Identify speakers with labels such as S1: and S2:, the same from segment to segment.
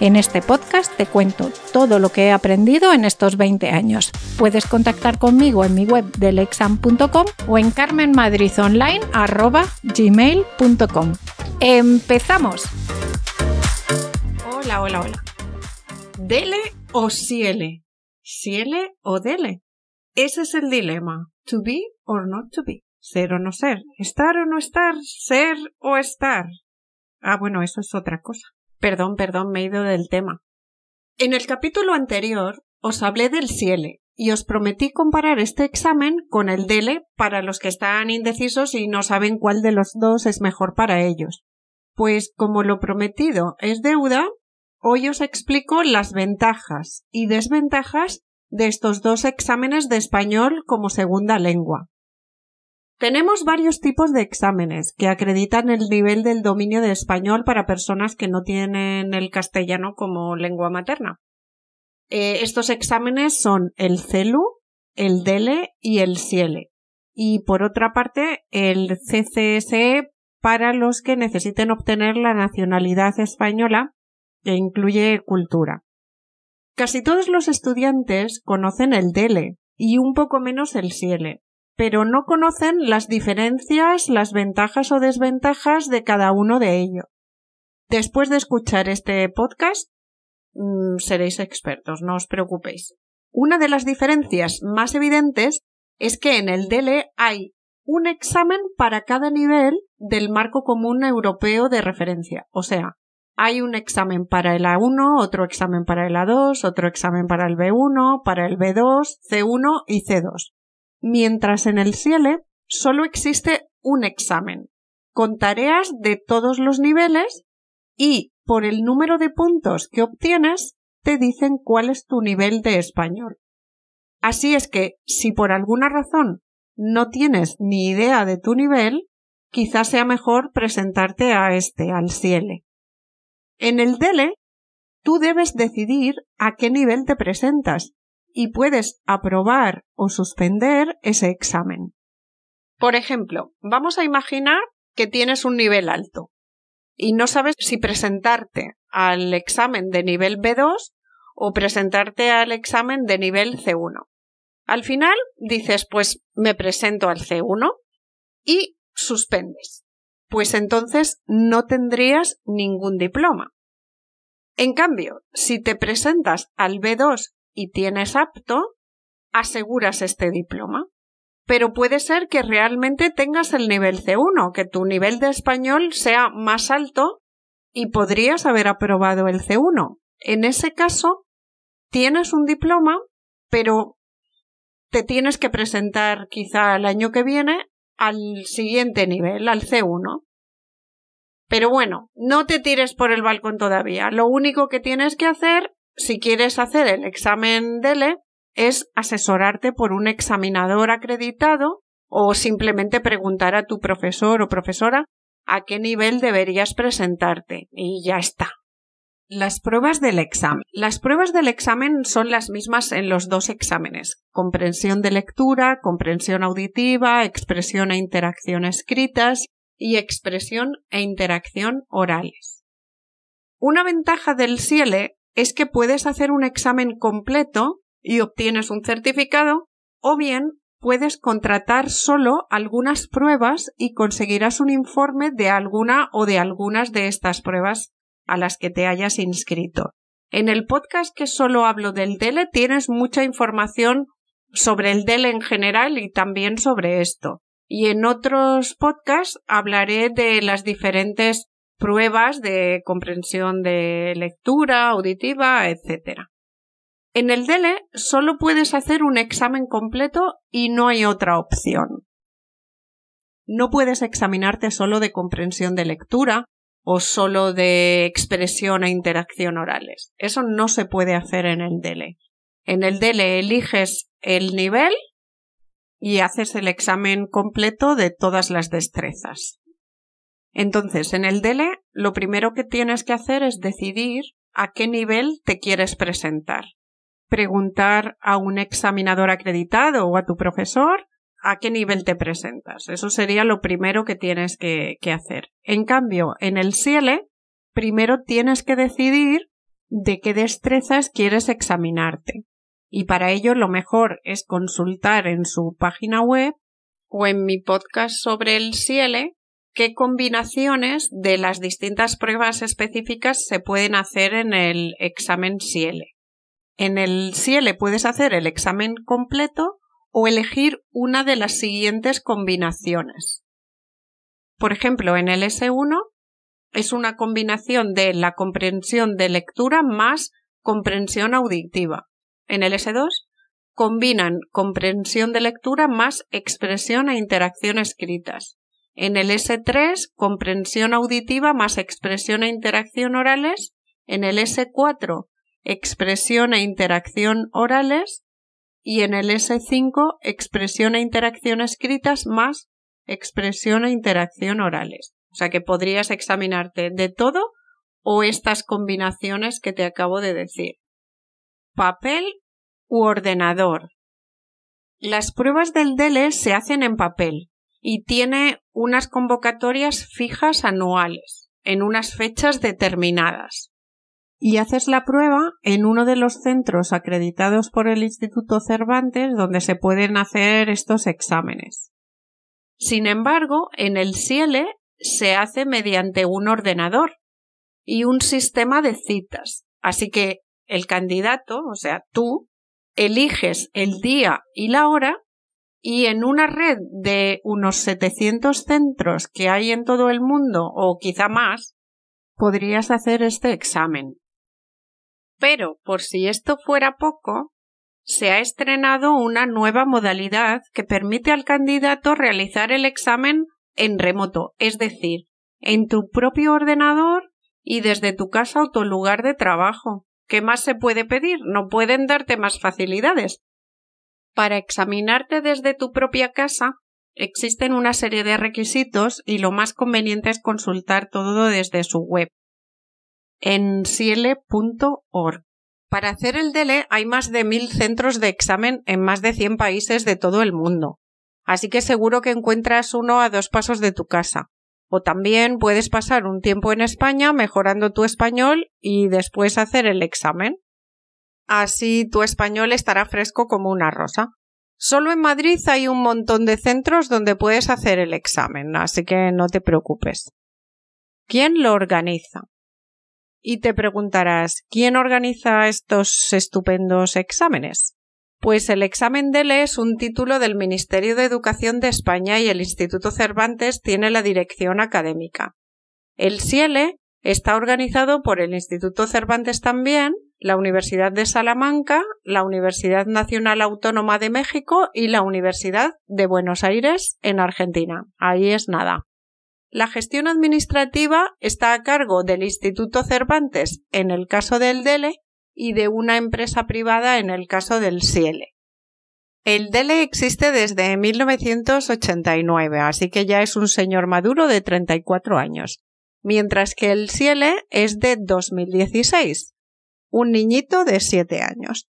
S1: En este podcast te cuento todo lo que he aprendido en estos 20 años. Puedes contactar conmigo en mi web delexam.com o en carmenmadridonline.gmail.com. ¡Empezamos! Hola, hola, hola. ¿Dele o ciele? ¿Ciele o dele? Ese es el dilema. To be or not to be. Ser o no ser. Estar o no estar. Ser o estar. Ah, bueno, eso es otra cosa. Perdón, perdón, me he ido del tema. En el capítulo anterior os hablé del ciele y os prometí comparar este examen con el DELE para los que están indecisos y no saben cuál de los dos es mejor para ellos. Pues como lo prometido es deuda, hoy os explico las ventajas y desventajas de estos dos exámenes de español como segunda lengua. Tenemos varios tipos de exámenes que acreditan el nivel del dominio de español para personas que no tienen el castellano como lengua materna. Eh, estos exámenes son el CELU, el DELE y el CIELE. Y por otra parte, el CCSE para los que necesiten obtener la nacionalidad española, que incluye cultura. Casi todos los estudiantes conocen el DELE y un poco menos el CIELE, pero no conocen las diferencias, las ventajas o desventajas de cada uno de ellos. Después de escuchar este podcast, mm, seréis expertos, no os preocupéis. Una de las diferencias más evidentes es que en el DELE hay un examen para cada nivel del marco común europeo de referencia. O sea, hay un examen para el A1, otro examen para el A2, otro examen para el B1, para el B2, C1 y C2 mientras en el CIELE solo existe un examen, con tareas de todos los niveles y por el número de puntos que obtienes te dicen cuál es tu nivel de español. Así es que si por alguna razón no tienes ni idea de tu nivel, quizás sea mejor presentarte a este, al CIELE. En el DELE, tú debes decidir a qué nivel te presentas y puedes aprobar o suspender ese examen. Por ejemplo, vamos a imaginar que tienes un nivel alto y no sabes si presentarte al examen de nivel B2 o presentarte al examen de nivel C1. Al final dices, pues me presento al C1 y suspendes. Pues entonces no tendrías ningún diploma. En cambio, si te presentas al B2 y tienes apto, aseguras este diploma. Pero puede ser que realmente tengas el nivel C1, que tu nivel de español sea más alto y podrías haber aprobado el C1. En ese caso, tienes un diploma, pero te tienes que presentar quizá el año que viene al siguiente nivel, al C1. Pero bueno, no te tires por el balcón todavía. Lo único que tienes que hacer si quieres hacer el examen DELE, es asesorarte por un examinador acreditado o simplemente preguntar a tu profesor o profesora a qué nivel deberías presentarte y ya está. Las pruebas del examen. Las pruebas del examen son las mismas en los dos exámenes. Comprensión de lectura, comprensión auditiva, expresión e interacción escritas y expresión e interacción orales. Una ventaja del SIELE es que puedes hacer un examen completo y obtienes un certificado, o bien puedes contratar solo algunas pruebas y conseguirás un informe de alguna o de algunas de estas pruebas a las que te hayas inscrito. En el podcast que solo hablo del DELE tienes mucha información sobre el DELE en general y también sobre esto. Y en otros podcasts hablaré de las diferentes pruebas de comprensión de lectura, auditiva, etc. En el DELE solo puedes hacer un examen completo y no hay otra opción. No puedes examinarte solo de comprensión de lectura o solo de expresión e interacción orales. Eso no se puede hacer en el DELE. En el DELE eliges el nivel y haces el examen completo de todas las destrezas. Entonces, en el DELE, lo primero que tienes que hacer es decidir a qué nivel te quieres presentar. Preguntar a un examinador acreditado o a tu profesor a qué nivel te presentas. Eso sería lo primero que tienes que, hacer. En cambio, en el CIELE, primero tienes que decidir de qué destrezas quieres examinarte. Y para ello lo mejor es consultar en su página web o en mi podcast sobre el CIELE qué combinaciones de las distintas pruebas específicas se pueden hacer en el examen CIELE. En el CIELE puedes hacer el examen completo o elegir una de las siguientes combinaciones. Por ejemplo, en el S1 es una combinación de la comprensión de lectura más comprensión auditiva. En el S2 combinan comprensión de lectura más expresión e interacción escritas. En el S3, comprensión auditiva más expresión e interacción orales. En el S4, expresión e interacción orales. Y en el S5, expresión e interacción escritas más expresión e interacción orales. O sea que podrías examinarte de todo o estas combinaciones que te acabo de decir. Papel u ordenador. Las pruebas del DELE se hacen en papel y tiene unas convocatorias fijas anuales, en unas fechas determinadas. Y haces la prueba en uno de los centros acreditados por el Instituto Cervantes donde se pueden hacer estos exámenes. Sin embargo, en el CIELE se hace mediante un ordenador y un sistema de citas. Así que el candidato, o sea, tú, eliges el día y la hora y en una red de unos 700 centros que hay en todo el mundo o quizá más, podrías hacer este examen. Pero, por si esto fuera poco, se ha estrenado una nueva modalidad que permite al candidato realizar el examen en remoto, es decir, en tu propio ordenador y desde tu casa o tu lugar de trabajo. ¿Qué más se puede pedir? No pueden darte más facilidades. Para examinarte desde tu propia casa existen una serie de requisitos y lo más conveniente es consultar todo desde su web en ciele.org. Para hacer el DELE hay más de mil centros de examen en más de 100 países de todo el mundo, así que seguro que encuentras uno a dos pasos de tu casa. O también puedes pasar un tiempo en España mejorando tu español y después hacer el examen. Así tu español estará fresco como una rosa. Solo en Madrid hay un montón de centros donde puedes hacer el examen, así que no te preocupes. ¿Quién lo organiza? Y te preguntarás, ¿quién organiza estos estupendos exámenes? Pues el examen DELE es un título del Ministerio de Educación de España y el Instituto Cervantes tiene la dirección académica. El SIELE está organizado por el Instituto Cervantes también la Universidad de Salamanca, la Universidad Nacional Autónoma de México y la Universidad de Buenos Aires en Argentina. Ahí es nada. La gestión administrativa está a cargo del Instituto Cervantes en el caso del DELE y de una empresa privada en el caso del CIELE. El DELE existe desde 1989, así que ya es un señor maduro de 34 años, mientras que el CIELE es de 2016, un niñito de siete años.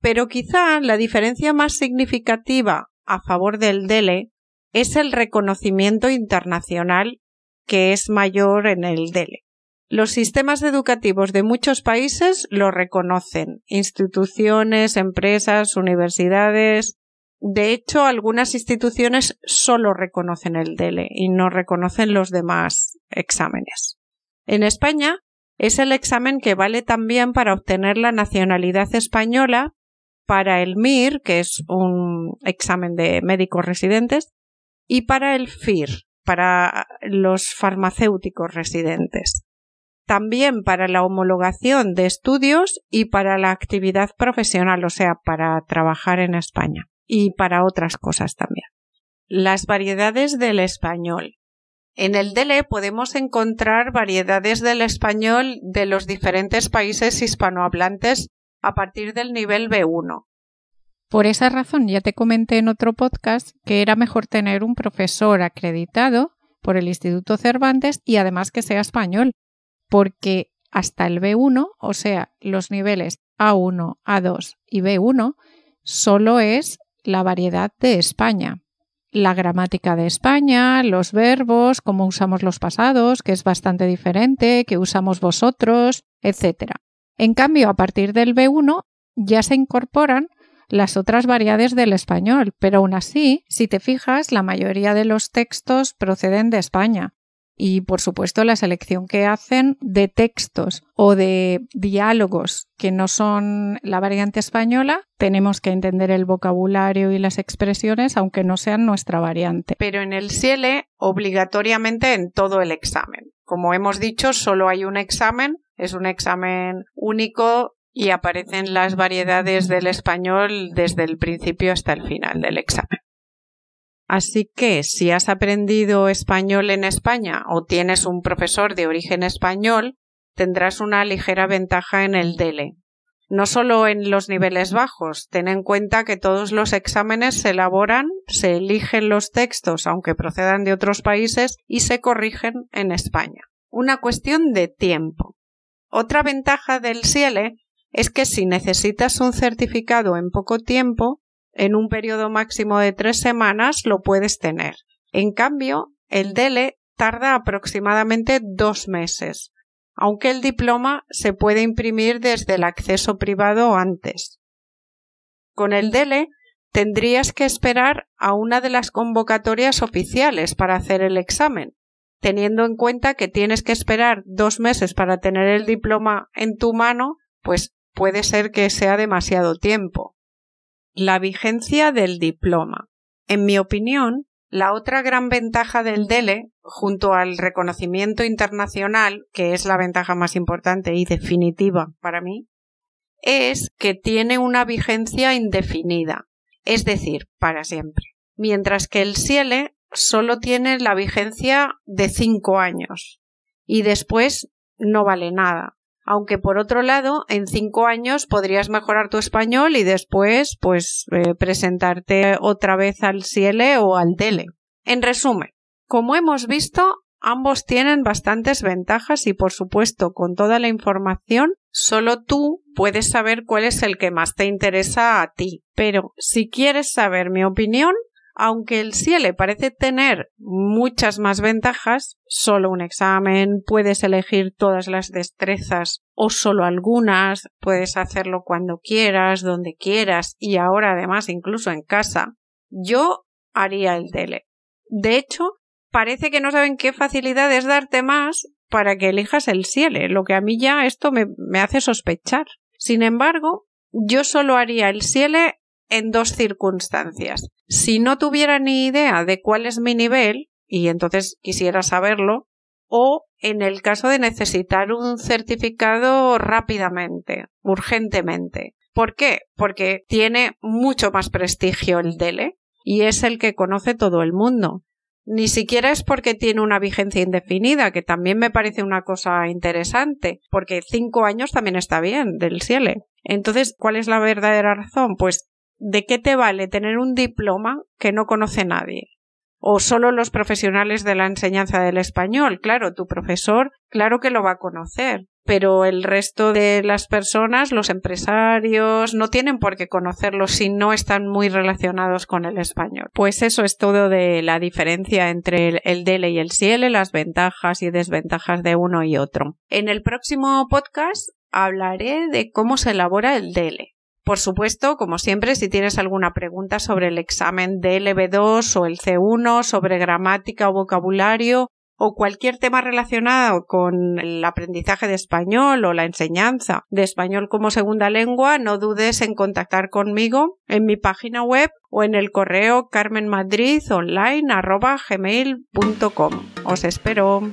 S1: Pero quizá la diferencia más significativa a favor del DELE es el reconocimiento internacional que es mayor en el DELE. Los sistemas educativos de muchos países lo reconocen, instituciones, empresas, universidades. De hecho, algunas instituciones solo reconocen el DELE y no reconocen los demás exámenes. En España, es el examen que vale también para obtener la nacionalidad española, para el MIR, que es un examen de médicos residentes, y para el FIR, para los farmacéuticos residentes. También para la homologación de estudios y para la actividad profesional, o sea, para trabajar en España y para otras cosas también. Las variedades del español. En el DELE podemos encontrar variedades del español de los diferentes países hispanohablantes a partir del nivel B1.
S2: Por esa razón ya te comenté en otro podcast que era mejor tener un profesor acreditado por el Instituto Cervantes y además que sea español, porque hasta el B1, o sea, los niveles A1, A2 y B1, solo es la variedad de España. La gramática de España, los verbos, cómo usamos los pasados, que es bastante diferente, que usamos vosotros, etc. En cambio, a partir del B1 ya se incorporan las otras variedades del español, pero aún así, si te fijas, la mayoría de los textos proceden de España. Y por supuesto la selección que hacen de textos o de diálogos que no son la variante española, tenemos que entender el vocabulario y las expresiones aunque no sean nuestra variante.
S1: Pero en el CIELE obligatoriamente en todo el examen. Como hemos dicho, solo hay un examen, es un examen único y aparecen las variedades del español desde el principio hasta el final del examen. Así que si has aprendido español en España o tienes un profesor de origen español, tendrás una ligera ventaja en el DELE. No solo en los niveles bajos, ten en cuenta que todos los exámenes se elaboran, se eligen los textos, aunque procedan de otros países, y se corrigen en España. Una cuestión de tiempo. Otra ventaja del SIELE es que si necesitas un certificado en poco tiempo, en un periodo máximo de tres semanas lo puedes tener. En cambio, el DELE tarda aproximadamente dos meses, aunque el diploma se puede imprimir desde el acceso privado antes. Con el DELE tendrías que esperar a una de las convocatorias oficiales para hacer el examen, teniendo en cuenta que tienes que esperar dos meses para tener el diploma en tu mano, pues puede ser que sea demasiado tiempo. La vigencia del diploma. En mi opinión, la otra gran ventaja del DELE, junto al reconocimiento internacional, que es la ventaja más importante y definitiva para mí, es que tiene una vigencia indefinida, es decir, para siempre. Mientras que el SIELE solo tiene la vigencia de cinco años y después no vale nada aunque por otro lado, en cinco años podrías mejorar tu español y después, pues, eh, presentarte otra vez al CIELE o al DELE. En resumen, como hemos visto, ambos tienen bastantes ventajas y, por supuesto, con toda la información, solo tú puedes saber cuál es el que más te interesa a ti. Pero si quieres saber mi opinión, aunque el CIELE parece tener muchas más ventajas, solo un examen, puedes elegir todas las destrezas o solo algunas, puedes hacerlo cuando quieras, donde quieras y ahora además incluso en casa, yo haría el DELE. De hecho, parece que no saben qué facilidad es darte más para que elijas el CIELE, lo que a mí ya esto me, me hace sospechar. Sin embargo, yo solo haría el CIELE en dos circunstancias. Si no tuviera ni idea de cuál es mi nivel, y entonces quisiera saberlo, o en el caso de necesitar un certificado rápidamente, urgentemente. ¿Por qué? Porque tiene mucho más prestigio el DELE y es el que conoce todo el mundo. Ni siquiera es porque tiene una vigencia indefinida, que también me parece una cosa interesante, porque cinco años también está bien del CIELE. Entonces, ¿cuál es la verdadera razón? Pues ¿de qué te vale tener un diploma que no conoce nadie? O solo los profesionales de la enseñanza del español. Claro, tu profesor, claro que lo va a conocer, pero el resto de las personas, los empresarios, no tienen por qué conocerlo si no están muy relacionados con el español. Pues eso es todo de la diferencia entre el DELE y el CIELE, las ventajas y desventajas de uno y otro. En el próximo podcast hablaré de cómo se elabora el DELE. Por supuesto, como siempre, si tienes alguna pregunta sobre el examen de LB2 o el C1, sobre gramática o vocabulario, o cualquier tema relacionado con el aprendizaje de español o la enseñanza de español como segunda lengua, no dudes en contactar conmigo en mi página web o en el correo carmenmadridonline.gmail.com. Os espero.